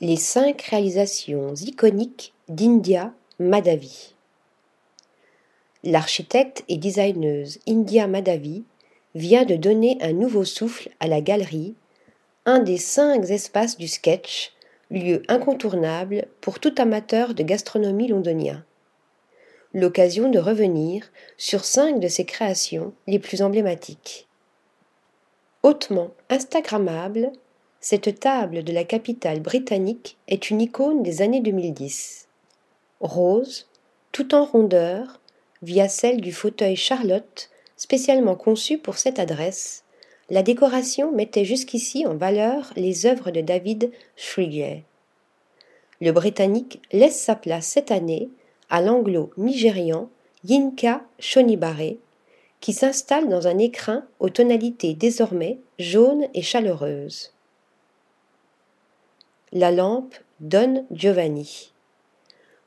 Les cinq réalisations iconiques d'India Madhavi. L'architecte et designeuse India Madhavi vient de donner un nouveau souffle à la galerie, un des cinq espaces du sketch, lieu incontournable pour tout amateur de gastronomie londonien. L'occasion de revenir sur cinq de ses créations les plus emblématiques. Hautement Instagrammable, cette table de la capitale britannique est une icône des années 2010. Rose, tout en rondeur, via celle du fauteuil Charlotte, spécialement conçu pour cette adresse, la décoration mettait jusqu'ici en valeur les œuvres de David Shrigley. Le Britannique laisse sa place cette année à l'anglo-nigérian Yinka Shonibare, qui s'installe dans un écrin aux tonalités désormais jaunes et chaleureuses. La lampe Don Giovanni.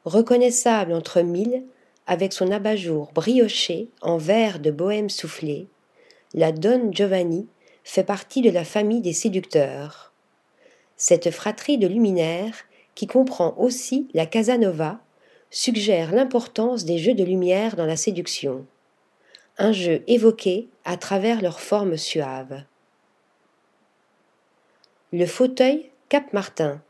Reconnaissable entre mille, avec son abat-jour brioché en verre de bohème soufflé, la Don Giovanni fait partie de la famille des séducteurs. Cette fratrie de luminaires, qui comprend aussi la Casanova, suggère l'importance des jeux de lumière dans la séduction un jeu évoqué à travers leur forme suave. Le fauteuil Cap Martin.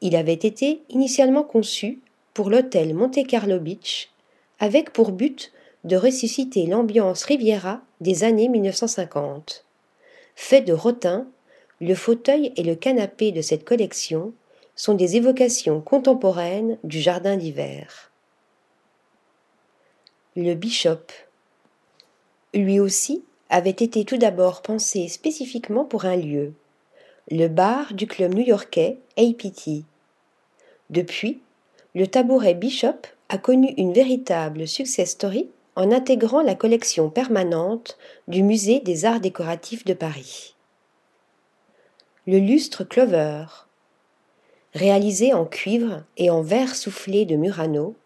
Il avait été initialement conçu pour l'hôtel Monte Carlo Beach avec pour but de ressusciter l'ambiance Riviera des années 1950. Fait de rotin, le fauteuil et le canapé de cette collection sont des évocations contemporaines du jardin d'hiver. Le Bishop lui aussi avait été tout d'abord pensé spécifiquement pour un lieu, le bar du club new-yorkais APT. Depuis, le tabouret Bishop a connu une véritable success story en intégrant la collection permanente du Musée des Arts décoratifs de Paris. Le lustre Clover, réalisé en cuivre et en verre soufflé de Murano,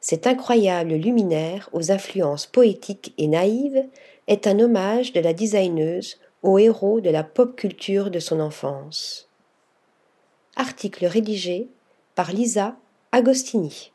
cet incroyable luminaire aux influences poétiques et naïves est un hommage de la designeuse au héros de la pop culture de son enfance. Article rédigé par Lisa Agostini.